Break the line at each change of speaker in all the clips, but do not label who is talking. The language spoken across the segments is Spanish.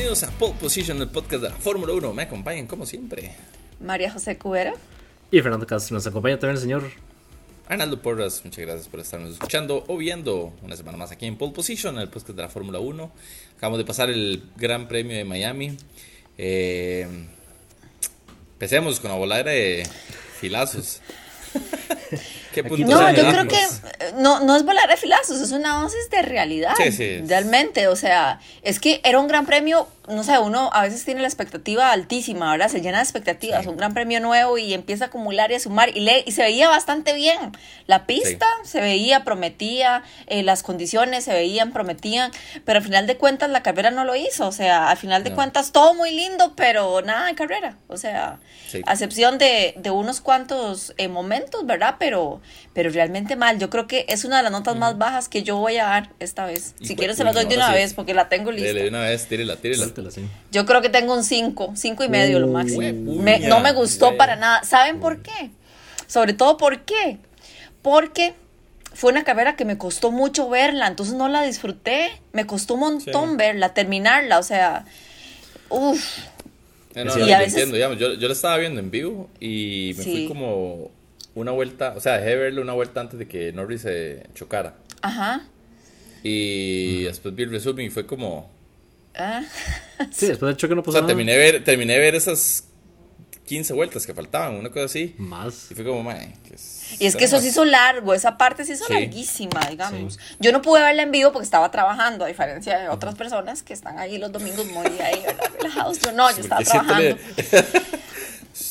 bienvenidos a Pole Position, el podcast de la Fórmula 1. Me acompañan como siempre.
María José Cubero.
Y Fernando Castro. Nos acompaña también el señor
Arnaldo Porras. Muchas gracias por estarnos escuchando o viendo una semana más aquí en Pole Position, el podcast de la Fórmula 1. Acabamos de pasar el Gran Premio de Miami. Eh, empecemos con la voladera de filazos.
¿Qué no, yo creo que no, no es volar de filazos, es una dosis de realidad.
Sí, sí.
Realmente, o sea, es que era un gran premio, no sé, uno a veces tiene la expectativa altísima, ¿verdad? Se llena de expectativas, un gran premio nuevo y empieza a acumular y a sumar y, le, y se veía bastante bien. La pista se veía, prometía, eh, las condiciones se veían, prometían, pero al final de cuentas la carrera no lo hizo, o sea, al final de cuentas todo muy lindo, pero nada en carrera, o sea, a excepción de, de unos cuantos eh, momentos, ¿verdad? Pero, pero realmente mal. Yo creo que es una de las notas más bajas que yo voy a dar esta vez. Si quieres se las doy de una vez porque la tengo lista.
de una vez, tírela, tírela.
Yo creo que tengo un 5, 5 y medio lo máximo. no me gustó para nada. ¿Saben por qué? Sobre todo por qué. Porque fue una carrera que me costó mucho verla, entonces no la disfruté. Me costó un montón verla, terminarla, o sea, uff.
No, yo entiendo, digamos, yo, yo la estaba viendo en vivo y me fui como una vuelta, o sea, dejé de verle una vuelta antes de que Norris se chocara.
Ajá.
Y después vi el resumen y fue como...
Ah.
sí, después del choque no pasó
O sea, terminé, ver, terminé de ver esas 15 vueltas que faltaban, una cosa así.
Más.
Y fue como, mae.
Y es que eso se hizo largo, esa parte se hizo larguísima, digamos. Yo no pude verla en vivo porque estaba trabajando, a diferencia de otras personas que están ahí los domingos muy ahí, relajados. Yo no, yo estaba trabajando.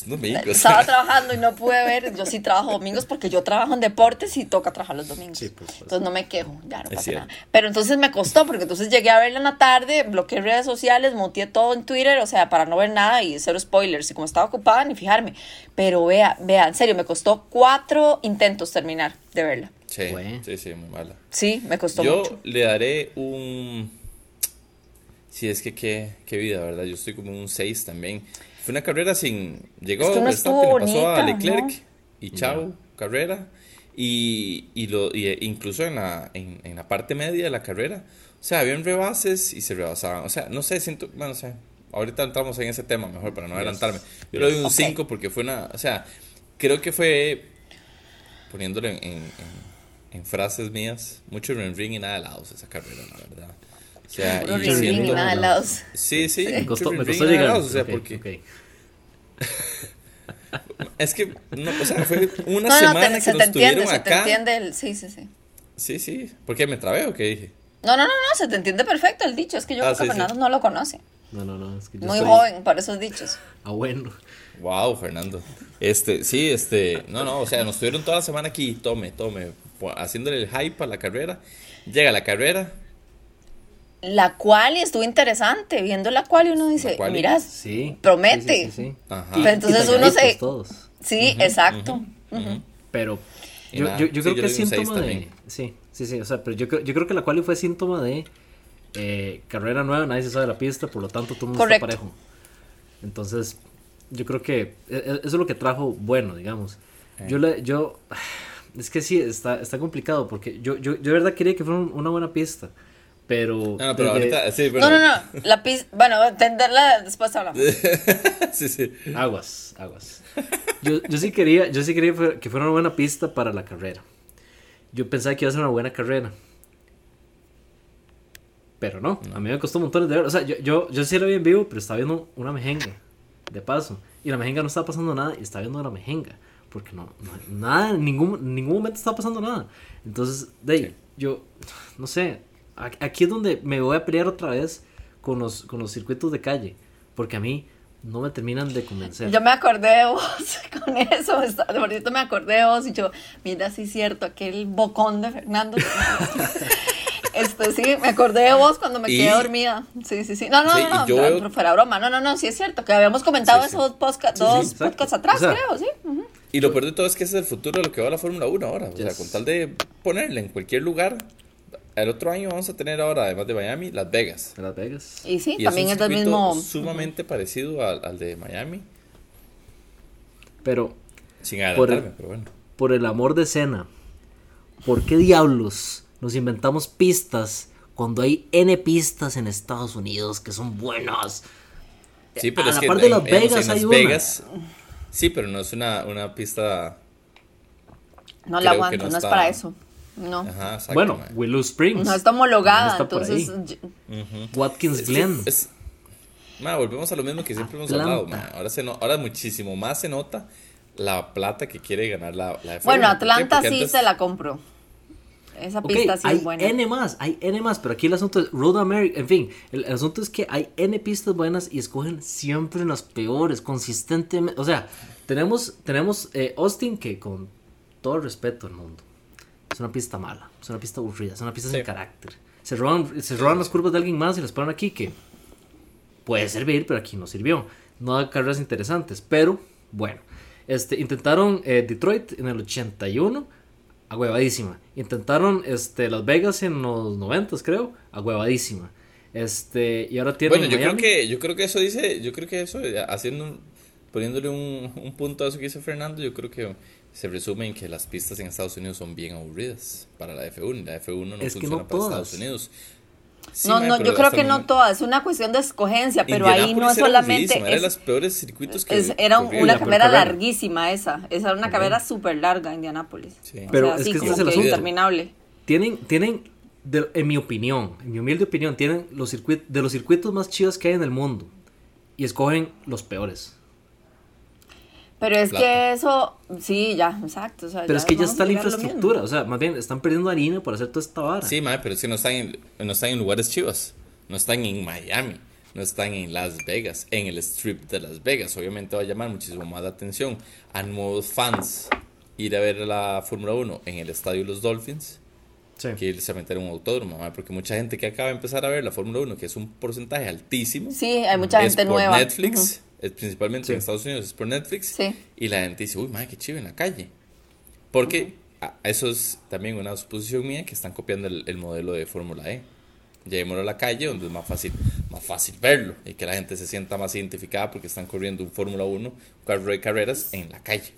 Domingos.
Estaba trabajando y no pude ver. Yo sí trabajo domingos porque yo trabajo en deportes y toca trabajar los domingos.
Sí, pues,
entonces no me quejo, ya no pasa nada. Pero entonces me costó porque entonces llegué a verla en la tarde, bloqueé redes sociales, muteé todo en Twitter, o sea, para no ver nada y cero spoilers. Y como estaba ocupada, ni fijarme. Pero vea, vea, en serio, me costó cuatro intentos terminar de verla.
Sí, sí, sí, muy mala.
Sí, me costó
yo
mucho.
Yo le daré un. Si es que qué, qué vida, ¿verdad? Yo estoy como un 6 también. Fue una carrera sin. Llegó
es que no
le pasó a Leclerc y chao, carrera. Y, y, lo, y incluso en la, en, en, la parte media de la carrera, o sea, habían rebases y se rebasaban. O sea, no sé, siento, bueno, no sé. Ahorita entramos en ese tema mejor para no adelantarme. Yo le doy un 5 porque fue una. O sea, creo que fue. Poniéndolo en, en, en frases mías, mucho ring ring y nada de lados esa carrera, la verdad. O sea,
y ring y nada de lados.
Sí, sí.
Me costó, me costó llegar.
o sea, porque. es que, no, o sea, fue una no, semana no, te, que
se
nos
te entiende,
acá.
Se te entiende el, sí, sí, sí.
Sí, sí. ¿Por qué me trabé o qué dije?
No, no, no, no, se te entiende perfecto el dicho. Es que yo
ah,
creo que
sí,
Fernando
sí.
no lo conoce.
No, no, no. Es que yo
Muy
estoy...
joven para esos dichos.
Ah, bueno.
Wow, Fernando. Este, sí, este, no, no, o sea, nos tuvieron toda la semana aquí, tome, tome, haciéndole el hype a la carrera. Llega la carrera,
la cual estuvo interesante, viendo la cual y uno dice, mira,
sí,
promete.
Sí, sí, sí,
Ajá.
Pero entonces uno se...
Todos.
Sí, uh -huh, exacto. Uh -huh. Uh -huh.
Pero yo, yo, yo, creo
yo
que es síntoma de...
también.
Sí, sí, sí, o sea, pero yo, yo creo que la quali fue síntoma de eh, carrera nueva, nadie se sabe la pista, por lo tanto todo el mundo está parejo. Entonces, yo creo que eso es lo que trajo bueno, digamos. Eh. Yo, le, yo, es que sí, está, está complicado, porque yo, yo, yo de verdad quería que fuera una buena pista. Pero.
No, pero
desde...
ahorita, sí, pero...
No, no, no. La pista. Bueno, entenderla después hablamos.
sí, sí.
Aguas, aguas. Yo, yo sí quería, yo sí quería que fuera una buena pista para la carrera. Yo pensaba que iba a ser una buena carrera. Pero no, no. a mí me costó montones de ver. O sea, yo, yo, yo sí la vi en vivo, pero estaba viendo una mejenga. De paso. Y la mejenga no estaba pasando nada y estaba viendo la mejenga. Porque no, no nada, en ningún, ningún momento estaba pasando nada. Entonces, de ahí, sí. yo, no sé, aquí es donde me voy a pelear otra vez con los, con los circuitos de calle, porque a mí no me terminan de convencer.
Yo me acordé de vos con eso, de bonito me acordé de vos y yo, mira, sí es cierto, aquel bocón de Fernando. Este, sí, me acordé de vos cuando me
y...
quedé dormida. Sí, sí, sí. No, no,
sí,
no, no,
yo...
no, fuera broma. No, no, no, sí es cierto, que habíamos comentado
sí, sí.
esos podcast, dos
sí,
podcasts atrás,
o sea,
creo, sí. Uh -huh.
Y lo peor de todo es que ese es el futuro de lo que va a la Fórmula 1 ahora. O yes. sea, con tal de ponerle en cualquier lugar, el otro año vamos a tener ahora, además de Miami, Las Vegas.
Las Vegas.
Y sí,
y
también es,
es
del mismo.
Sumamente uh -huh. parecido al, al, de Miami.
Pero.
Sin adelantarme,
el,
pero bueno.
Por el amor de Cena, ¿por qué diablos nos inventamos pistas cuando hay N pistas en Estados Unidos que son buenas.
Sí, pero
a
es
la
que
par de
en-
Las Vegas
en
hay una.
Vegas- Sí, pero no es una, una pista.
No la aguanto,
no
no, es para eso. No.
Ajá.
Bueno. Willow Springs.
No está homologada,
Está por
entonces
Watkins Glen.
es- volvemos a lo mismo que siempre hemos hablado. Ahora, se no- ahora muchísimo más se nota la plata que quiere ganar la, la F1.
Bueno. Atlanta sí
antes-
se la compro. Esa pista sí
hay
es buena.
N más, hay N más, pero aquí el asunto es Road America, en fin, el, el asunto es que hay N pistas buenas y escogen siempre las peores, consistentemente, o sea, tenemos, tenemos eh, Austin que con todo el respeto del mundo, es una pista mala, es una pista aburrida, es una pista sin
Sí.
carácter, se roban, se roban las curvas de alguien más y las ponen aquí que puede servir, pero aquí no sirvió, no da carreras interesantes, pero bueno, este, intentaron eh, Detroit en el 81, agüevadísima. Intentaron este, Las Vegas en los 90, creo, agüevadísima. Este, y ahora tienen
Bueno, yo creo que yo creo que eso dice, yo creo que eso eh, haciendo poniéndole un, un punto a eso que dice Fernando, yo creo que se resume en que las pistas en Estados Unidos son bien aburridas para la F1, la F1 no
Es que
funciona
no
para
todas.
Estados Unidos. Sí,
no,
mae,
no, yo creo que no todas, es una cuestión de escogencia, pero ahí no es
era
solamente.
aburridísima, era de
es-
los peores circuitos que
es- era un- una carrera larguísima esa. Esa era una carrera súper larga, Indianápolis.
Sí.
O
Pero
sea,
es
así
que
como
es el
que
asunto.
interminable.
Tienen, tienen de- en mi opinión, en mi humilde opinión, tienen los circuitos, de los circuitos más chidos que hay en el mundo. Y escogen los peores.
Pero es
Plata.
que eso, sí, ya, exacto. o sea,
Pero es que ya está la infraestructura. O sea, más bien, están perdiendo harina por hacer toda esta vara.
Sí, mae, pero es que no están en, no están en lugares chivas. No están en Miami. No están en Las Vegas. En el strip de Las Vegas. Obviamente va a llamar muchísimo más la atención a nuevos fans ir a ver la Fórmula 1 en el estadio de los Dolphins
Sí.
que irse a meter en un autódromo. Porque mucha gente que acaba de empezar a ver la Fórmula 1, que es un porcentaje altísimo,
Sí, hay mucha
es
gente
por
nueva.
Netflix. es principalmente
Sí.
en Estados Unidos es por Netflix.
Sí.
Y la gente dice, uy, madre, qué chido en la calle. Porque a- eso es también una suposición mía que están copiando el, el modelo de Fórmula E. Llevémoslo a la calle donde es más fácil, más fácil verlo y que la gente se sienta más identificada porque están corriendo un Fórmula 1, un carro de carreras en la calle.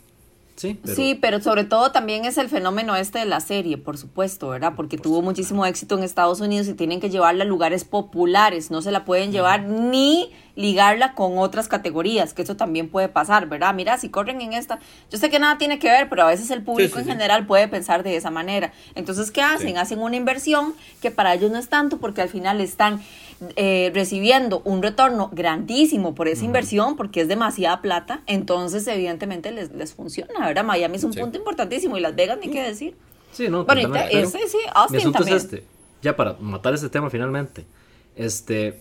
Sí, pero-
Sí, pero sobre todo también es el fenómeno este de la serie, por supuesto, ¿verdad? Porque tuvo muchísimo éxito en Estados Unidos y tienen que llevarla a lugares populares, no se la pueden llevar ni ligarla con otras categorías, que eso también puede pasar, ¿verdad? Mira, si corren en esta, yo sé que nada tiene que ver, pero a veces el público
sí,
en general puede pensar de esa manera. Entonces, ¿qué hacen? Hacen una inversión que para ellos no es tanto porque al final están eh, recibiendo un retorno grandísimo por esa inversión porque es demasiada plata, entonces evidentemente les, les funciona, ¿verdad? Miami es un
Sí.
punto importantísimo y Las Vegas ni qué decir.
Sí, no,
Bueno, ese sí,
Mi
Austin
asunto
también.
es este. Ya para matar este tema finalmente. Este.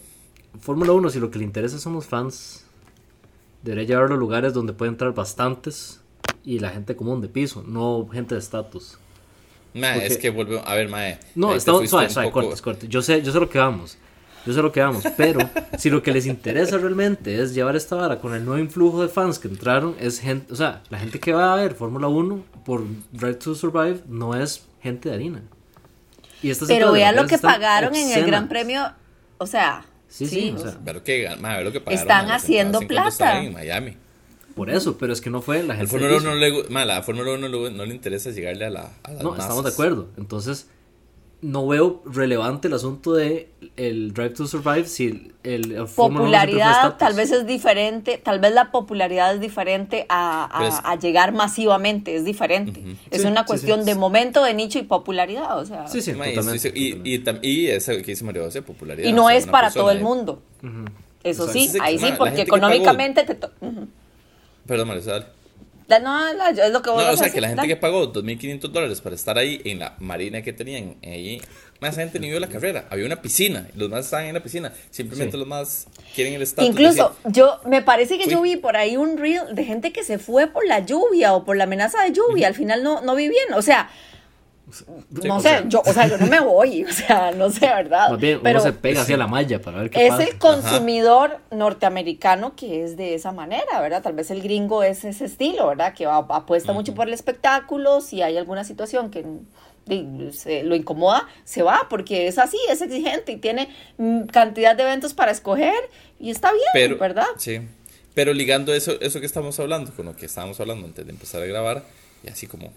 Fórmula 1, si lo que le interesa son los fans, debería llevarlo a lugares donde puede entrar bastantes y la gente común de piso, no gente de estatus.
Mae, es que vuelve, a ver, mae.
No,
fuiste
suave,
un
suave,
poco-
cortes, cortes. Yo sé, yo sé lo que vamos. Yo sé lo que vamos. Pero si lo que les interesa realmente es llevar esta vara con el nuevo influjo de fans que entraron, es gente, o sea, la gente que va a ver Fórmula 1 por Drive to Survive no es gente de harina. Y
Pero vean lo que pagaron en el Gran. Premio, o sea,
Sí,
sí,
sí,
o
sea,
sea,
Pero que, mae, ve lo que pagaron.
Están haciendo plata.
están En Miami.
Por eso, pero es que no fue la gente. de
Fórmula 1
piso.
no le, la Fórmula 1 no, le- no le interesa llegarle a, la, a las
No,
masas.
estamos de acuerdo. Entonces, no veo relevante el asunto de el Drive to Survive si el, el, el Fórmula 1 siempre fue
popularidad tal vez es diferente, tal vez la popularidad es diferente a, a-
Pero es-
a llegar masivamente, es diferente. Es
Sí,
una cuestión
sí.
de momento, de nicho y popularidad, o sea.
Sí, sí, totalmente.
y, y, y eso que dice Mario José, popularidad.
Y no
o sea,
es para
persona
todo el mundo. Eso
O sea,
sí, ahí sí, porque
pagó-
económicamente te to- ujú.
Perdón, Mario,
no, la- es lo que vos
No, o sea, que la gente que pagó 2.500 dólares para estar ahí en la marina que tenían ahí, más gente ni vio la carrera. Había una piscina, los más estaban en la piscina. Simplemente
Sí.
los más quieren el estatus.
Incluso
decir,
yo me parece que yo vi por ahí un reel de gente que se fue por la lluvia o por la amenaza de lluvia, al final no, no vi bien, o sea, no sé,
sea.
yo, o sea, yo no me voy, o sea, no sé, ¿verdad?
Más bien,
Pero
uno se pega hacia la malla para ver qué
es
pasa.
el consumidor norteamericano que es de esa manera, ¿verdad? Tal vez el gringo es ese estilo, ¿verdad? Que va- apuesta mucho por el espectáculo, si hay alguna situación que se- lo incomoda, se va, porque es así, es exigente y tiene mm, cantidad de eventos para escoger y está bien,
pero,
¿verdad?
Sí. Pero ligando eso, eso que estamos hablando con lo que estábamos hablando antes de empezar a grabar, y así como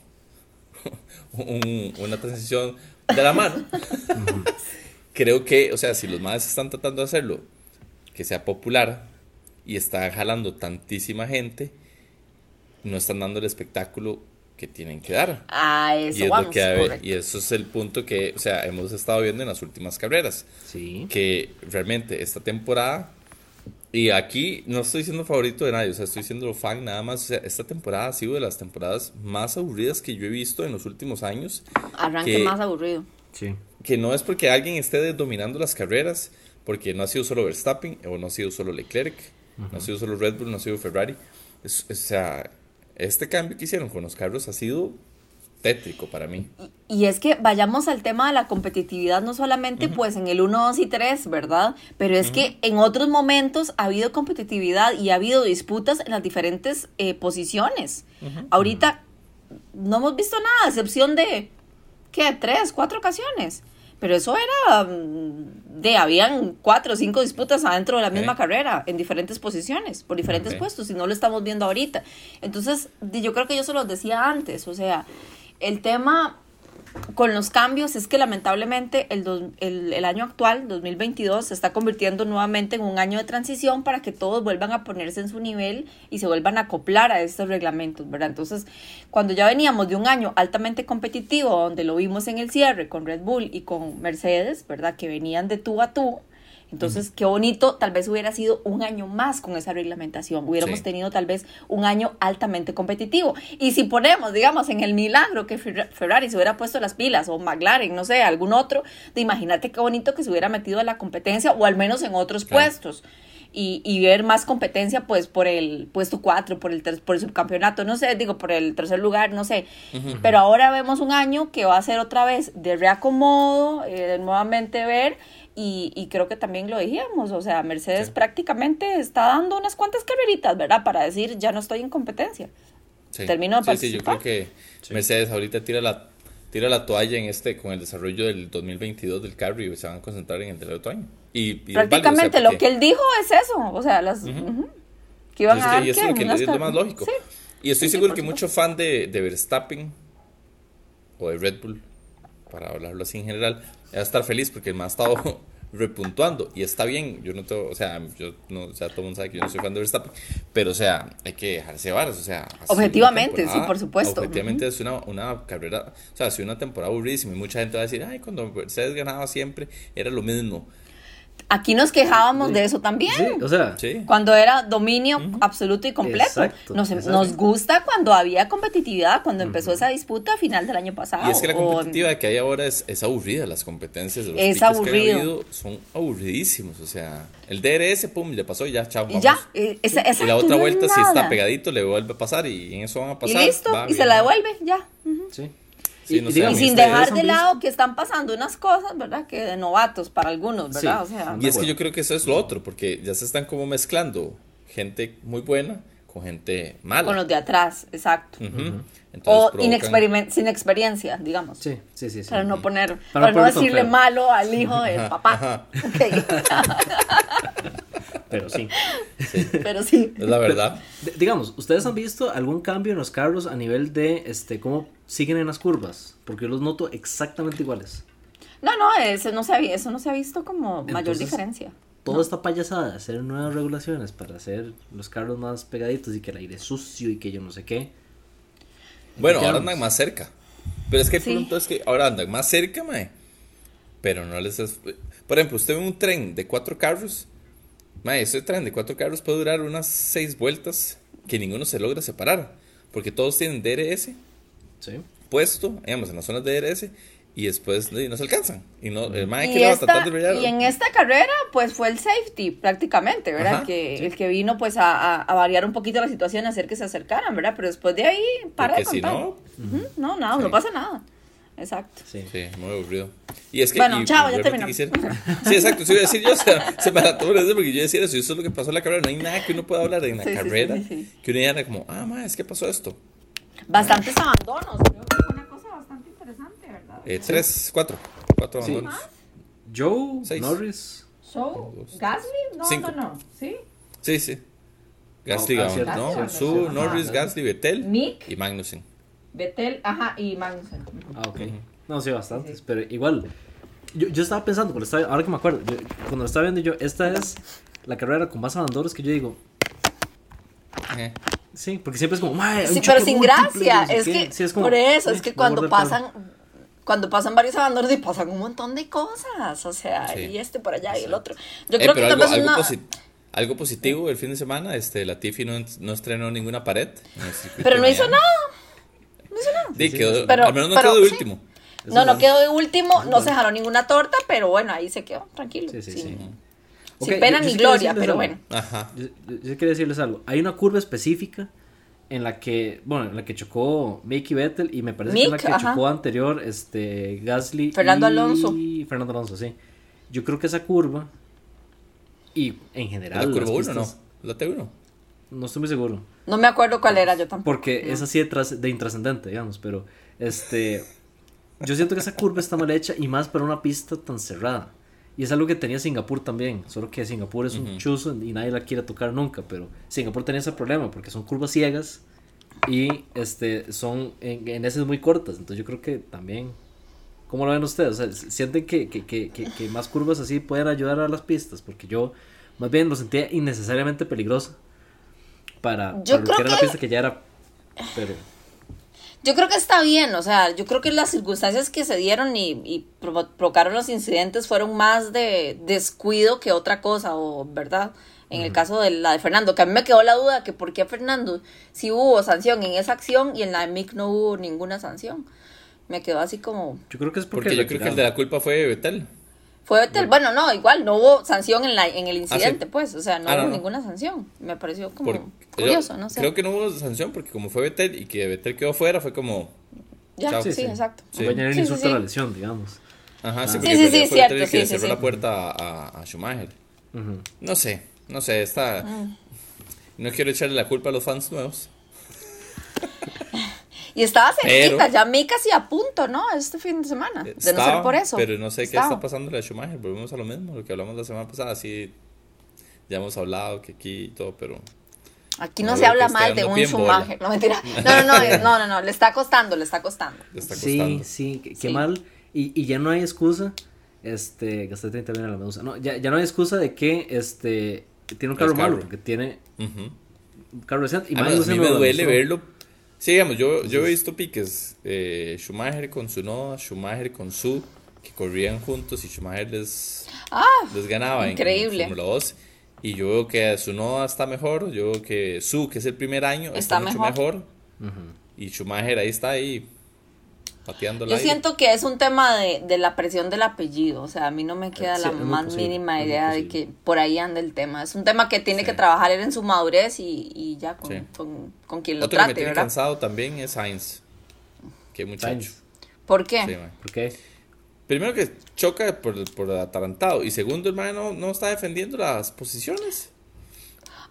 un- una transición de la mano. creo que, o sea, si los madres están tratando de hacerlo, que sea popular y está jalando tantísima gente, no están dando el espectáculo que tienen que dar.
Ah, eso
y, es lo
vamos,
que ha-
correcto.
y eso es el punto que, o sea, hemos estado viendo en las últimas carreras.
Sí.
Que realmente esta temporada, y aquí no estoy siendo favorito de nadie, o sea, estoy siendo fan nada más. O sea, esta temporada ha sido de las temporadas más aburridas que yo he visto en los últimos años.
Arranque
que-
más aburrido.
Sí.
que no es porque alguien esté dominando las carreras, porque no ha sido solo Verstappen, o no ha sido solo Leclerc, no ha sido solo Red Bull, no ha sido Ferrari. Es- es- o sea, este cambio que hicieron con los carros ha sido tétrico para mí.
Y es que vayamos al tema de la competitividad, no solamente pues en el 1, 2 y 3, ¿verdad? Pero es que en otros momentos ha habido competitividad y ha habido disputas en las diferentes eh, posiciones. Ahorita no hemos visto nada, a excepción de, ¿qué? Tres, cuatro ocasiones. Pero eso era mm, de, habían cuatro o cinco disputas adentro de la misma carrera, en diferentes posiciones, por diferentes puestos, y no lo estamos viendo ahorita. Entonces, yo creo que yo se los decía antes, o sea, el tema con los cambios es que lamentablemente el, dos- el, el año actual, 2022, se está convirtiendo nuevamente en un año de transición para que todos vuelvan a ponerse en su nivel y se vuelvan a acoplar a estos reglamentos, ¿verdad? Entonces, cuando ya veníamos de un año altamente competitivo, donde lo vimos en el cierre con Red Bull y con Mercedes, ¿verdad? Que venían de tú a tú. Entonces, qué bonito, tal vez hubiera sido un año más con esa reglamentación. Hubiéramos
Sí.
tenido tal vez un año altamente competitivo. Y si ponemos, digamos, en el milagro que Fer- Ferrari se hubiera puesto las pilas, o McLaren, no sé, algún otro, de imagínate qué bonito que se hubiera metido a la competencia, o al menos en otros
Claro.
puestos. Y, y ver más competencia, pues, por el puesto 4, por el, por el subcampeonato, no sé, digo, por el tercer lugar, no sé. Pero ahora vemos un año que va a ser otra vez de reacomodo, eh, de nuevamente ver, y, y creo que también lo dijimos, o sea, Mercedes
Sí.
prácticamente está dando unas cuantas carreritas, ¿verdad? Para decir, ya no estoy en competencia.
Sí.
Terminó de
sí, sí, yo
participar.
creo que Mercedes ahorita tira la, tira la toalla en este, con el desarrollo del 2022 del carro y se van a concentrar en el del otro año. Y, y válido, o sea,
Prácticamente lo que él dijo es eso, o sea, las... que iban
Es
a
que-
dar,
y eso es lo, que es lo más lógico.
Sí.
Y estoy seguro que
supuesto.
mucho fan de, de Verstappen o de Red Bull, para hablarlo así en general, va a estar feliz porque más ha estado repuntuando y está bien. Yo no tengo, o sea, yo no, o sea, todo el mundo sabe que yo no soy fan de Verstappen, pero o sea, hay que dejarse varas, o sea,
Objetivamente, sí, por supuesto.
Objetivamente es una, una carrera, o sea, ha sido una temporada aburridísima y mucha gente va a decir, ay, cuando Mercedes ganaba siempre era lo mismo.
Aquí nos quejábamos de eso también.
Sí, o sea,
Sí.
Cuando era dominio absoluto y completo.
Exacto,
nos,
exacto.
nos gusta cuando había competitividad, cuando empezó esa disputa a final del año pasado.
Y es que la
o-
competitiva que hay ahora es, es aburrida, las competencias de los
Es
piques que han
aburrido.
habido son aburridísimos, o sea, el DRS, pum, le pasó y ya, chao,
y
vamos.
ya, eh, esa-
y la otra
no
vuelta, si está pegadito, le vuelve a pasar y en eso van a
Y
pasar.
listo,
va
y se la devuelve, ya.
sí.
Sí, no sé,
digamos,
a
Y sin dejar de lado que están pasando unas cosas, ¿verdad? Que de novatos para algunos, ¿verdad?
Sí.
O sea,
Y es que yo creo que eso es lo otro, porque ya se están como mezclando gente muy buena con gente mala.
con los de atrás, exacto.
Entonces
O
provocan-
sin experiencia, digamos.
Sí, sí, sí. sí.
Para no poner,
Para
para,
no
decirle
feo.
malo al hijo del papá.
ajá.
Pero sí.
Pero sí.
Es la verdad.
Digamos, ¿ustedes han visto algún cambio en los carros a nivel de este cómo siguen en las curvas? Porque yo los noto exactamente iguales.
No, no, eso no se ha, eso no se ha visto como mayor
Entonces,
diferencia.
Toda esta payasada de hacer nuevas regulaciones para hacer los carros más pegaditos y que el aire es sucio y que yo no sé qué.
Bueno,
¿Qué
ahora andan más cerca. Pero es que el
Sí.
punto es que ahora andan más cerca, mae. Pero no les es... Por ejemplo, usted ve un tren de cuatro carros. Mae, ese tren de cuatro carros puede durar unas seis vueltas que ninguno se logra separar. Porque todos tienen DRS
Sí.
puesto, digamos, en las zonas de DRS. Y después no, y no se alcanzan. Y no, el mae que le va a
esta-
tratar de brillar.
y en esta carrera, pues fue el safety prácticamente, ¿verdad?
Ajá,
que, El que vino pues a, a- a variar un poquito la situación, a hacer que se acercaran, ¿verdad? Pero después de ahí, para de
Porque si
contar.
no,
Ujú, no, nada,
Sí.
no pasa nada. Exacto.
Sí.
Sí, muy aburrido. Y es que.
Bueno,
y-
chao,
y
ya terminamos.
quisiera- Sí, exacto, eso iba a decir yo. O sea, se me eso porque yo decía eso. y Eso es lo que pasó en la carrera. No hay nada que uno pueda hablar en la
Sí, sí, sí,
carrera.
sí, sí.
Que uno diga como, ah, ma, es que pasó esto.
Bastantes abandonos. Creo que fue una cosa bastante interesante, ¿verdad?
Eh, tres, cuatro. Cuatro
Sí.
abandonos.
Joe,
Seis.
Norris.
So,
dos,
Gasly, no,
cinco.
no, no. ¿Sí?
Sí, sí. Gasly,
No, ah,
ganó,
cierto,
¿no?
cierto,
Su. Norris,
Ajá.
Gasly, Vettel
Mick.
y Magnussen.
Vettel, ajá, y Magnussen.
Ah, ok. No, sí, bastantes. Pero igual, yo, yo estaba pensando, cuando estaba, ahora que me acuerdo, yo- cuando lo estaba viendo yo, esta es la carrera con más abandonos que yo digo,
Eh.
sí, porque siempre es como, "Mae,
Sí, pero sin
múltiple", y
gracia.
no
Es que,
Sí, es como,
por eso,
"Eh,
es que cuando pasan, cuando pasan varios abandonos y pasan un montón de cosas. O sea,
Sí.
y este por allá y el otro. Yo
Eh,
creo que
pero algo, algo,
una.
posi- algo positivo el fin de semana, este, la Tiffy no, no estrenó ninguna pared. en el circuito
Pero
de
no hizo nada.
Sí, quedó-
Pero-
al menos no
pero
quedó de
sí.
último.
Eso
No, no
es-
quedó de último, no se jaló ninguna torta, pero bueno, ahí se quedó, tranquilo.
Sí, sí,
sin,
sí.
sin pena
yo- yo
ni gloria, pero
algo.
bueno.
Ajá.
Yo, yo- yo quería decirles algo. Hay una curva específica en la que, bueno, en la que chocó Mickey Vettel y me parece que en la
Mick,
que
ajá.
chocó anterior este Gasly
Fernando
y
Alonso.
Fernando Alonso, sí. Yo creo que esa curva y en general
La curva
las
1, ¿no? La T1.
no estoy muy seguro,
No me acuerdo cuál era yo tampoco.
porque es así de, de intrascendente, digamos, pero este yo siento que esa curva está mal hecha y más para una pista tan cerrada. Y es algo que tenía Singapur también, solo que Singapur es un
Ujú.
chuzo y nadie la quiere tocar nunca, pero Singapur tenía ese problema porque son curvas ciegas y este son en, en esas muy cortas, entonces yo creo que también ¿Cómo lo ven ustedes? O sea, ¿sienten que, que, que, que, que más curvas así pueden ayudar a las pistas? Porque yo más bien lo sentía innecesariamente peligroso para,
Yo
para lo
creo
que era la pista que ya era... Pero
Yo creo que está bien, o sea, yo creo que las circunstancias que se dieron y, y provo- provocaron los incidentes fueron más de descuido que otra cosa, o verdad. En el caso de la de Fernando, que a mí me quedó la duda que por qué Fernando sí hubo sanción en esa acción y en la de Mick no hubo ninguna sanción. Me quedó así como
yo creo que es porque...
Porque yo creo que el de la culpa fue Betel.
Fue Vettel. bueno, no, igual no hubo sanción en la en el
sí.
incidente, pues, o sea, no
Ah,
hubo
no.
ninguna sanción. Me pareció como
Por-
curioso,
yo
no sé.
Creo que no hubo sanción porque como fue Betel y que Betel quedó fuera, fue como...
ya,
chao.
sí,
Sí, sí.
exacto.
Sí.
Añadir el
Sí, sí,
insulto a
sí.
la lesión, digamos.
Ajá, sí,
Sí,
porque
sí, sí,
fue
cierto,
que
sí, sí,
cerró
sí.
la puerta a, a Schumacher.
Ujú.
No sé, no sé, está...
Mm.
No quiero echarle la culpa a los fans nuevos.
Y estaba cerquita, ya Mika casi a punto, ¿no? Este fin de semana. De no ser
Estaba,
por eso.
Pero no sé qué
Estaba.
está pasando en la Schumacher. Volvemos a lo mismo, lo que hablamos la semana pasada. Sí, ya hemos hablado que aquí y todo, pero...
Aquí
No
no se habla mal de un
en bola.
Schumacher. No, mentira. No, no, no, no, no, no, le está costando, le está costando.
le está
Sí,
costando.
sí, qué, qué
Sí.
mal. Y, y ya no hay excusa. Este, gasté 30 bien a la medusa. No, ya, ya no hay excusa de que este tiene un carro
Es
malo,
carro.
porque tiene
Ujú.
un carro reciente. Y
Además, a mí me duele verlo. Sí, digamos, yo, yo he visto piques. Eh, Schumacher con Sunoda, Schumacher con Su, que corrían juntos y Schumacher les,
Ah,
les ganaba en-
increíble.
en Fórmula 2. Y yo veo que Sunoda está mejor, yo veo que Su, que es el primer año, está,
Está
mucho
mejor.
Y Schumacher ahí está ahí pateando
yo siento que es un tema de, de la presión del apellido. O sea, a mí no me queda
Sí,
la más
posible,
mínima idea de que por ahí anda el tema. Es un tema que tiene
Sí.
que trabajar él en su madurez y, y ya con,
Sí.
con, con quien lo
Otro que me tiene
¿verdad?
cansado también es Sainz. Qué muchacho.
Sainz.
¿Por qué?
¿Por qué?
Primero que choca por, por atarantado. Y segundo, el man no, no está defendiendo las posiciones.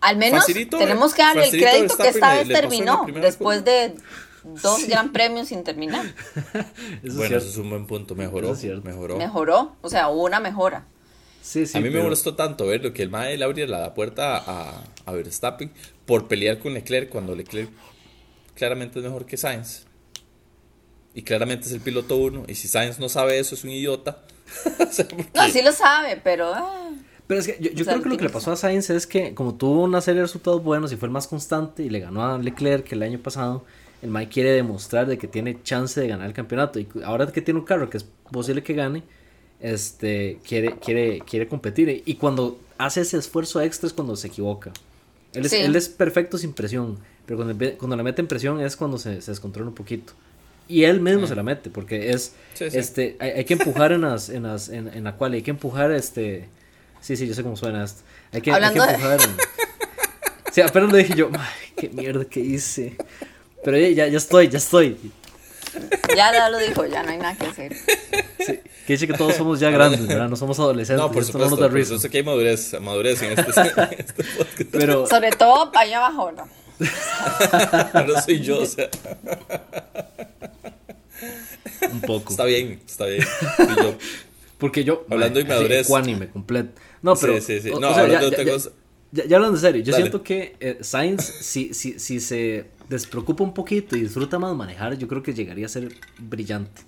Al menos
Facilito,
tenemos que darle el crédito que esta vez terminó, después de dos gran premios sin terminar.
Eso
bueno,
es
eso es un buen punto. Mejoró.
Eso es cierto.
Mejoró.
Mejoró, o sea, hubo una mejora.
Sí, sí,
a mí me molestó tanto ver lo que el mae le abría la puerta a, a Verstappen por pelear con Leclerc cuando Leclerc claramente es mejor que Sainz. Y claramente es el piloto uno. Y si Sainz no sabe eso, es un idiota. O sea, porque-
No, sí lo sabe, pero... ah,
Pero es que yo, creo que lo que le pasó a Sainz es que como tuvo una serie de resultados buenos y fue el más constante y le ganó a Leclerc el año pasado, el Mike quiere demostrar de que tiene chance de ganar el campeonato y ahora que tiene un carro que es posible que gane, este quiere quiere quiere competir y cuando hace ese esfuerzo extra es cuando se equivoca. Él es,
Sí.
él es perfecto sin presión, pero cuando, cuando le meten presión es cuando se, se descontrola un poquito. Y él mismo se la mete, porque es
Sí, sí.
este hay, hay que empujar en las, en las, en, en la cual hay que empujar este sí, sí, yo sé cómo suena esto. Hay que, hay que
Hablando de-
empujar en- Sí, apenas lo dije yo, "Ay, qué mierda que hice. Pero ya, ya, ya estoy, ya estoy.
Ya, ya lo dijo, ya no hay nada que hacer.
Sí, que dice que todos somos ya grandes, ¿verdad? No somos adolescentes.
no, por
esto no
supuesto.
nos da
por
risa.
supuesto que hay madurez, madurez en este, en este podcast.
Pero,
Sobre todo allá abajo, ¿no?
no soy yo, o sea.
un poco.
Está bien, está bien. Soy yo.
Porque yo.
Hablando de
mae,
inmadurez.
así, Ecuánime, completo. No, pero.
Sí, sí, sí.
o-
No,
o sea,
hablando
ya-
de otra
ya-
cosa.
Ya, ya hablando en serio, yo
Dale.
siento que eh, Sainz, si, si, si se despreocupa un poquito y disfruta más manejar, yo creo que llegaría a ser brillante.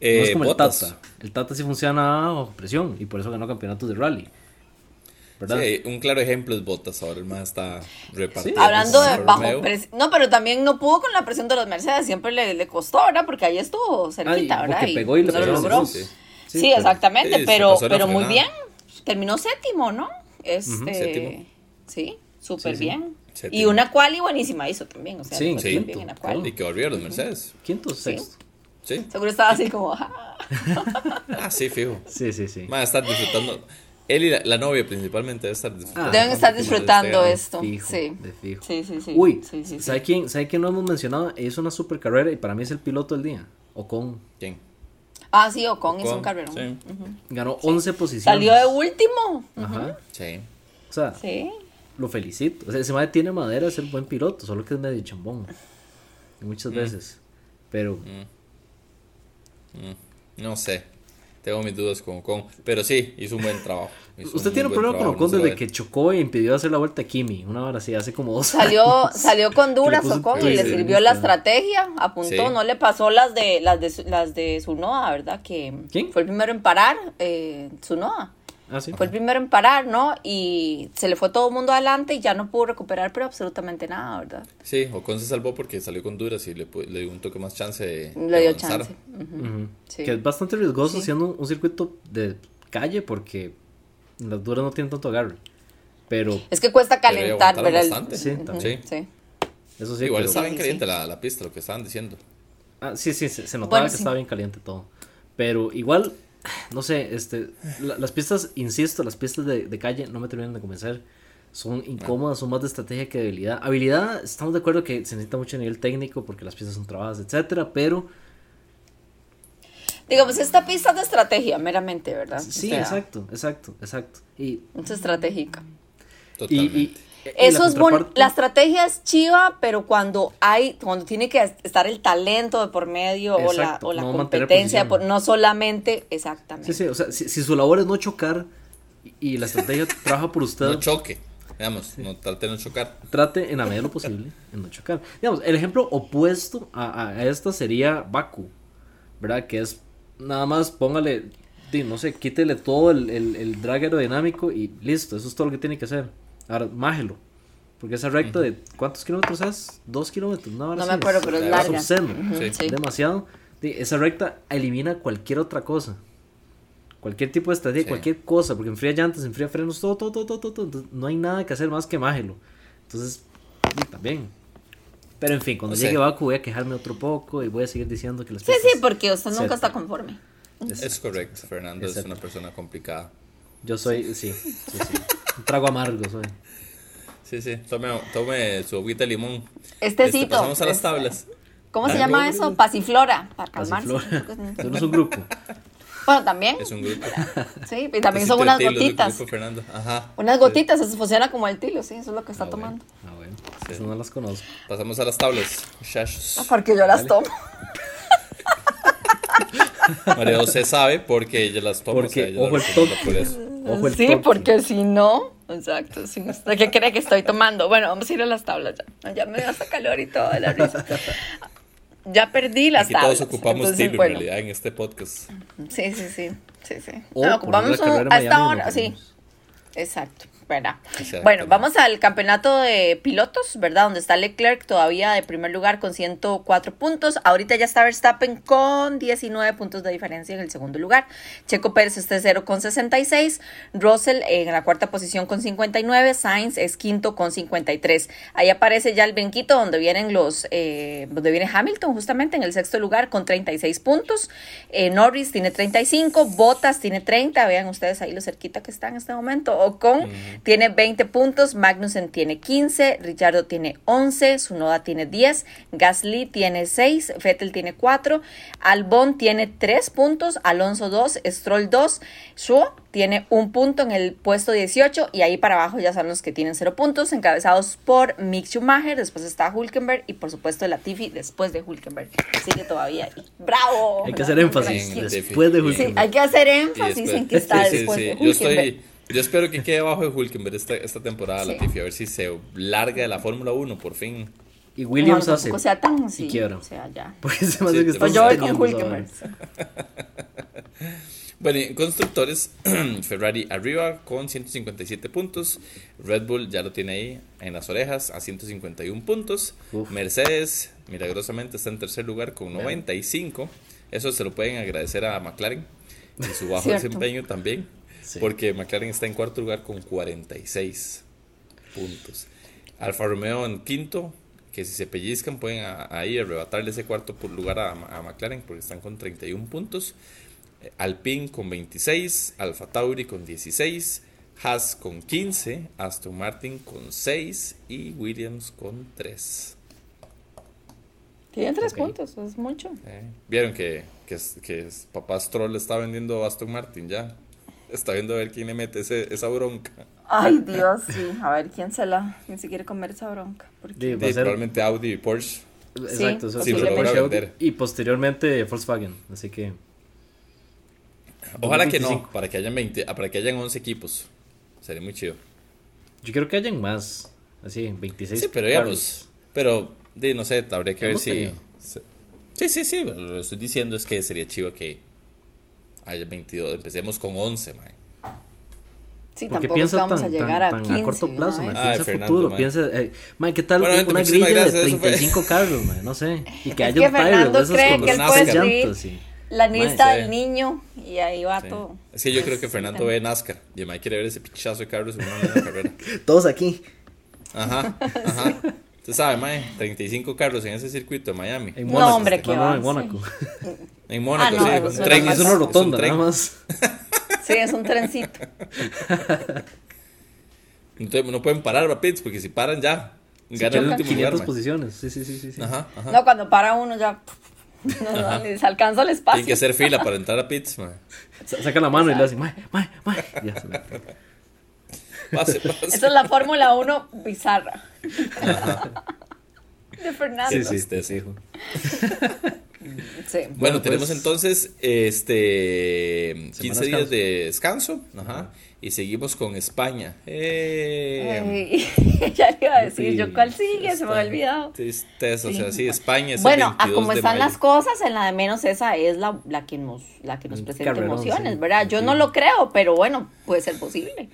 Eh,
no es como el Tata. El Tata sí funciona bajo presión y por eso ganó campeonatos de rally. ¿Verdad?
Sí, un claro ejemplo es Bottas. Ahora el más está repartiendo.
Hablando de bajo presión. No, pero también no pudo con la presión de los Mercedes. Siempre le, le costó, ¿verdad? Porque ahí estuvo cerquita,
Ay,
¿verdad?
porque pegó y le
lo
pegaron,
logró.
sí,
Sí,
sí.
Sí, pero-
exactamente. Pero pero muy bien. Terminó séptimo, ¿no? Este.
Séptimo.
Sí, súper
Sí, sí.
bien.
Séptimo.
Y una quali buenísima hizo también. O sea,
Sí,
sí.
bien en la quali.
Y que volvieron los Mercedes.
Quinto sexto.
Sí.
Seguro estaba así como. "Ah".
Ah, sí, fijo.
Sí, sí, sí.
Va a estar disfrutando. Él y la, la novia principalmente debe estar disfrutando.
Deben estar disfrutando
este,
esto.
Fijo,
sí.
de fijo.
Sí, sí, sí.
Uy,
Sí, sí, sí.
¿sabe, quién, ¿sabe quién no hemos mencionado? Hizo una super carrera y para mí es el piloto del día. Ocon.
¿Quién?
Ah, sí, Ocon hizo
Ocon,
un carrerón.
sí.
Ganó 11 posiciones.
Salió de último.
Ajá.
Sí.
O sea,
Sí.
Lo felicito. O sea, ese madre tiene madera de ser buen piloto, solo que es medio chambón. Muchas veces. Pero,
Mm, No sé. Tengo mis dudas con Ocon. Pero sí, hizo un buen trabajo. Hizo
usted
un
tiene un problema con Ocon
no
desde que chocó e impidió hacer la vuelta a Kimi. Una hora así, hace como dos
Salió,
años.
salió con duras Ocon y le sirvió la estrategia, apuntó,
Sí.
no le pasó las de las de su- las de Sunoda, ¿verdad? Que
¿Quién?
fue el primero en parar, eh, Tsunoda.
Ah, sí.
Fue el primero en parar, ¿no? Y se le fue todo el mundo adelante y ya no pudo recuperar pero absolutamente nada, ¿verdad?
Sí, Ocon se salvó porque salió con duras y le, dio un toque más chance de,
Le
de
dio
avanzar.
chance. Sí.
Que es bastante riesgoso
Sí.
siendo un, circuito de calle porque las duras no tienen tanto agarre. Pero
Es que cuesta calentar, ¿verdad? El-
bastante.
Sí,
también.
sí.
eso sí.
Igual
pero-
estaba bien
sí,
caliente la, la pista, lo que estaban diciendo.
Ah, sí, sí, se, se notaba
Bueno,
que
sí.
estaba bien caliente todo. Pero igual, no sé, este, la- las pistas, insisto, las pistas de, de calle no me terminan de convencer. Son incómodas, son más de estrategia que de habilidad. Habilidad, estamos de acuerdo que se necesita mucho a nivel técnico porque las pistas son trabadas, etcétera, pero
Digamos, esta pista es de estrategia, meramente, ¿verdad?
sí,
O sea,
exacto, exacto, exacto. Y,
Es estratégica.
y,
Totalmente.
y- y
Eso
la
es bueno.
contraparte-
La estrategia es chiva, pero cuando hay, cuando tiene que estar el talento de por medio o la, o la
no
competencia, por- no solamente, exactamente.
Sí, sí, o sea, si, si su labor es no chocar y, la estrategia trabaja por usted,
No choque. Digamos, no trate de no chocar.
trate en la medida de lo posible en no chocar. Digamos, el ejemplo opuesto a, a esta sería Baku, ¿verdad? Que es nada más póngale, no sé, quítele todo el, el, el drag aerodinámico y listo, eso es todo lo que tiene que hacer. Ahora, májelo. Porque esa recta de ¿cuántos kilómetros es? ¿Dos kilómetros? No,
No me acuerdo, pero es larga.
obsceno.
Sí.
sí.
Demasiado. Esa recta elimina cualquier otra cosa. Cualquier tipo de estrategia,
Sí.
cualquier cosa, porque enfría llantas, enfría frenos, todo, todo, todo, todo, todo. Entonces, no hay nada que hacer más que májelo. Entonces, también. Pero en fin, cuando llegue Baku voy a quejarme otro poco y voy a seguir diciendo que las
Sí, sí, porque usted nunca está conforme.
Es-
Es correcto, Fernando es una persona complicada.
Yo soy, sí, sí, sí. Un trago amargo soy.
Sí, sí, tome, tome su agüita de limón.
Este
Este,
cito,
pasamos a las
es-
tablas.
¿Cómo se
Ah,
llama eso? Pasiflora, para
Pasiflora.
calmarse.
Eso no es un grupo.
Bueno, también.
Es un grupo.
Sí, y también son
de
unas
tilo,
gotitas.
grupo, Fernando. Ajá.
Unas gotitas, eso funciona como el tilo, sí, eso es lo que está
Ah, bueno.
tomando.
Ah, bueno. Eso no las conozco.
Pasamos a las tablas, muchachos.
Porque yo las tomo.
María José sabe porque ella las toma.
Porque,
o sea, ella la
ojo el
recomienda
toque.
por eso.
Ojo el
sí,
toque.
porque si no, exacto, sí. ¿Usted qué cree que estoy tomando? Bueno, vamos a ir a las tablas ya. Ya me dio hasta calor y todo de la risa. Ya perdí las
Aquí
tablas.
todos ocupamos
entonces,
en realidad en este podcast.
Sí, sí, sí. Sí, sí.
O
No,
poner
vamos
la carrera en
a esta
Miami,
hora,
no
sí. Exacto, ¿verdad? Bueno, vamos al campeonato de pilotos, ¿verdad? Donde está Leclerc todavía de primer lugar con 104 puntos. Ahorita ya está Verstappen con 19 puntos de diferencia en el segundo lugar. Checo Pérez es tercero con 66. Russell en la cuarta posición con 59. Sainz es quinto con 53. Ahí aparece ya el benquito donde vienen los, eh, donde viene Hamilton justamente en el sexto lugar con 36 puntos. Eh, Norris tiene 35. Bottas tiene 30. Vean ustedes ahí lo cerquita que está en este momento. Ocon tiene 20 puntos. Magnussen tiene 15. Richardo tiene 11. Sunoda tiene 10. Gasly tiene 6. Vettel tiene 4. Albon tiene 3 puntos. Alonso 2. Stroll 2. Shuo tiene un punto en el puesto 18 y ahí para abajo ya son los que tienen 0 puntos, encabezados por Mick Schumacher, después está Hulkenberg y por supuesto Latifi después de Hulkenberg. Sigue todavía ahí. ¡Bravo!
Hay que hacer énfasis. Después de
Sí,
Hulkenberg.
hay que hacer énfasis en que está
Sí, sí,
después
sí.
de
Yo
Hulkenberg.
estoy. Yo espero que quede abajo de Hulkenberg esta, esta temporada,
Sí.
Latifi, a ver si se larga de la Fórmula 1 por fin.
Y Williams
no,
hace.
sea tan, sí,
y quiebra.
O sea, ya.
Porque se me hace
Sí,
que
pues
yo voy con Hulkenberg.
Bueno, en constructores, Ferrari arriba con 157 puntos. Red Bull ya lo tiene ahí en las orejas a 151 puntos.
Uf.
Mercedes, milagrosamente, está en tercer lugar con
Vean.
95. Eso se lo pueden agradecer a McLaren y su bajo
Cierto.
desempeño también.
Sí.
Porque McLaren está en cuarto lugar con 46 puntos. Alfa Romeo en quinto, que si se pellizcan pueden ahí arrebatarle ese cuarto por lugar a, a McLaren porque están con 31 puntos. Eh, Alpine con 26, Alfa Tauri con 16, Haas con 15, Aston Martin con 6 y Williams con 3.
Tienen tres
Ok.
puntos, es mucho.
Eh, Vieron que, que, que papá Stroll está vendiendo Aston Martin ya. Está viendo a ver quién le mete ese- esa bronca.
Ay, Dios, sí. A ver quién se la, quién se quiere comer esa bronca. Porque
Sí, ser-
probablemente Audi y Porsche.
Exacto, eso
Sí, logra
Porsche. Y posteriormente Volkswagen. Así que.
Ojalá que
25.
no, para que hayan 20, ah, para que hayan 11 equipos. Sería muy chido.
Yo quiero que hayan más. Así, 26.
Sí, pero digamos, pero no sé, habría que ver si Sí, sí, sí, lo que estoy diciendo es que sería chido que haya 22, empecemos con 11, man.
sí, tampoco
piensa
vamos
tan,
a llegar
tan-
a
tan
15.
a corto plazo.
Ah,
Piensa
Fernando,
futuro,
man.
piensa. eh, man, ¿qué tal
Bueno,
una grilla de
gracias, fue-
35 carros, man? No sé. Y que
Es
haya
que
un
Fernando
de esos
cree
con
que él
los
puede
llantas, sí.
La
Mae,
lista
sí.
del niño y ahí va
Sí.
todo.
Es que yo creo que Fernando
sí.
ve NASCAR y además quiere ver ese pichazo de carros en una carrera.
Todos aquí.
Ajá, ajá. Usted sabe, mae, 35 carros en ese circuito de Miami.
En
No,
Mónaco.
hombre, qué
No, no, en Mónaco.
En Mónaco,
Ah, no,
sí, un tren.
Es una
un
rotonda,
tren.
nada más.
Sí, es un trencito.
Entonces no pueden parar, va, Pitts, porque si paran ya, ganan el último
500
lugar.
posiciones. Sí, sí, sí, sí.
Ajá, ajá.
No, cuando para uno ya. No, no, les alcanza el espacio.
Tienen que hacer fila para entrar a Pitts, mae.
Sa- Saca la mano y le hacen, mae, mae, mae. Ya se me-
Pase, pase.
Esa es la Fórmula 1 bizarra. De Fernando.
Sí,
Sí,
sí,
sí,
sí, hijo.
Sí.
Bueno,
Bueno,
tenemos
pues-
entonces este 15
Semana
días de descanso, ajá, y seguimos con España. Eh,
Ay, ya le iba a decir, yo cuál sigue, se me había
está-
olvidado.
Tristeza, o
Sí.
sea, sí, España es el
Bueno, a
22
como están
mayo.
las cosas, en la de menos esa es la, la que nos, la que nos
Un
presenta
carrerón,
emociones,
sí.
¿verdad? Yo no lo creo, pero bueno, puede ser posible.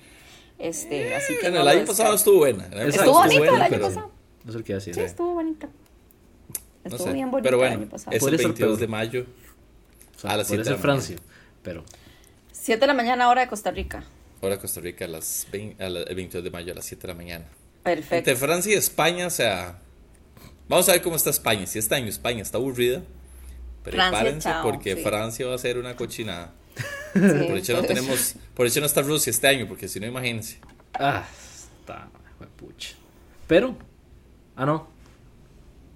Este, así que
Bueno,
no
el año
descarto.
pasado estuvo buena. el año
Exacto,
pasado
Estuvo bonito
buena,
el año
pero-
pasado.
No sé lo que iba a decir.
Sí, estuvo bonito.
no
Estuvo
sé,
bien bonito
Pero
el
bueno,
año pasado.
es el
Podría ser
22
peor.
de mayo.
O sea,
a las
podría
7 de
ser
la
Francia. Pero.
7 de la mañana, hora de Costa Rica.
Ahora Costa Rica a las 20 a la- el 22 de mayo a las 7 de la mañana.
Perfecto.
Entre Francia y España, o sea, vamos a ver cómo está España. Si este año España está aburrida, prepárense
chao,
porque
sí.
Francia va a ser una cochinada.
Sí,
Por eso no tenemos, por eso no está Rusia este año, porque si no, imagínense.
Ah, está. Pucha. Pero. Ah, no.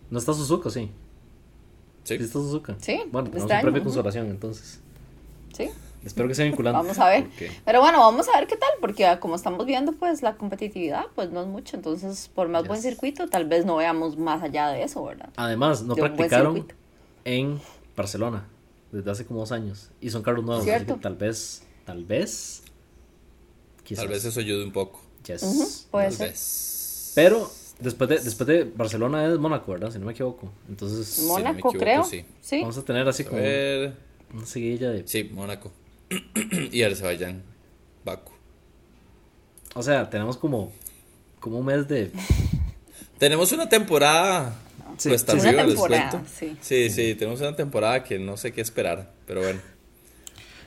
No está Suzuka, sí.
Sí.
Sí está Suzuka.
Sí,
Bueno,
este
tenemos un premio de consolación, entonces.
Sí.
Espero que sea vinculante.
Vamos a ver.
porque-
Pero bueno, vamos a ver qué tal, porque ah, como estamos viendo, pues la competitividad, pues no es mucho. Entonces, por más buen circuito, tal vez no veamos más allá de eso, ¿verdad?
Además, no
De
practicaron en Barcelona desde hace como dos años. Y son carros nuevos. así que tal vez. Tal vez. Quizás.
Tal vez eso ayude un poco.
Yes.
Ujú, puede
Tal
ser.
vez.
Pero después de, después de Barcelona es Mónaco, ¿verdad? Si no me equivoco. Entonces
no me
Mónaco,
equivoco,
creo.
sí.
Sí.
vamos a tener así
A
como
ver.
una seguidilla de...
Sí, Mónaco. y Azerbaiyán. Baku.
O sea, tenemos como, como un mes de...
Tenemos una temporada.
Sí,
cuesta
sí,
Una
arriba, les
temporada,
cuento.
sí.
Sí, sí, tenemos una temporada que no sé qué esperar, pero bueno.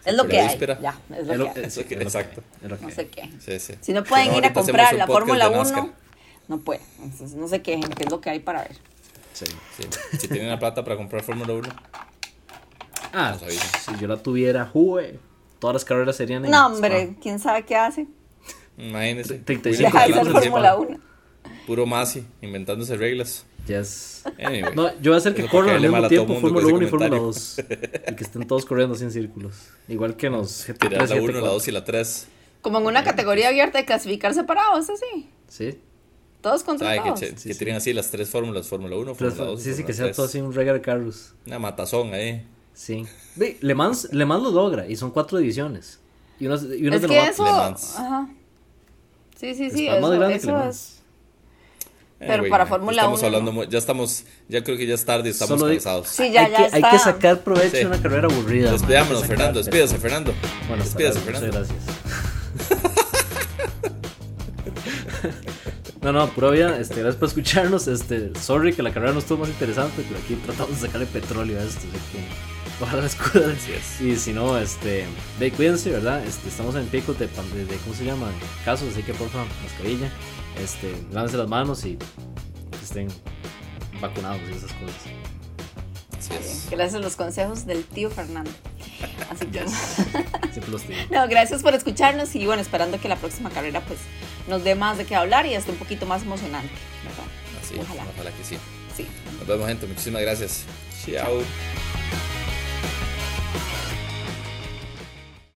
Es lo que hay. Ya, es lo
es lo-
que hay.
es-
Lo que- exacto.
es lo que
No sé qué.
Sí, sí.
Si no pueden
Si
ir a comprar la Fórmula
de
1,
NASCAR.
no pueden. Entonces, no se quejen, que es lo que hay para ver.
Sí.
Sí. Si tienen la plata para comprar Fórmula 1,
Ah, si yo la tuviera, jue, todas las carreras serían en
No, hombre, quién sabe qué hace. ser
encima.
Fórmula 1.
Puro Masi, inventándose reglas.
Spa. Yes.
Anyway.
No, yo voy a hacer que
Eso
corran al mismo tiempo Fórmula
ese
1 y Fórmula
comentario.
2. Y que estén todos corriendo así en círculos. Igual que en los GT3
Tirar la
y
1, la 2
GT4.
y la 3.
Como en una categoría abierta de clasificar separados, así.
Sí.
Todos contra.
Que,
todos.
se-
Sí,
que
sí.
tienen así las tres fórmulas: Fórmula 1,
Pero,
Fórmula 2. y
sí, sí,
Fórmula
que sea
3.
todo así un reggae de carros.
Una matazón ahí.
Sí. Ve, Le Mans, Le Mans lo logra y son cuatro divisiones. Y unas, y unas
Es
de
que eso.
Le Mans.
Ajá. Sí, sí, sí.
Es más
Eso,
grande que Le
eso
Mans.
es. Pero para Fórmula 1.
Estamos hablando, ya estamos, ya creo que ya es tarde, estamos
Solo
cansados.
Sí, ya,
hay,
ya
que,
está.
hay que sacar provecho
Sí.
de una carrera aburrida.
Despidámonos, Fernando, despídase, Fernando.
Bueno,
despídase, Fernando.
Muchas gracias. No, no, pura vida, este, gracias por escucharnos. Este, sorry que la carrera no estuvo más interesante, pero aquí tratamos de sacarle petróleo a esto. Así que ojalá
es.
Y si no, este, de, cuídense, ¿verdad? Este, estamos en pico de, de, de- ¿cómo se llama? Casos, así que porfa, mascarilla. Este, lávense las manos y estén vacunados y esas cosas.
Así es.
Gracias a los consejos del tío Fernando. Así que,
Siempre los digo.
no, gracias por escucharnos y bueno, esperando que la próxima carrera pues nos dé más de qué hablar y esté un poquito más emocionante, ¿verdad?
Así,
Ojalá.
ojalá que sí.
Sí.
Nos vemos, gente. Muchísimas gracias. Chao.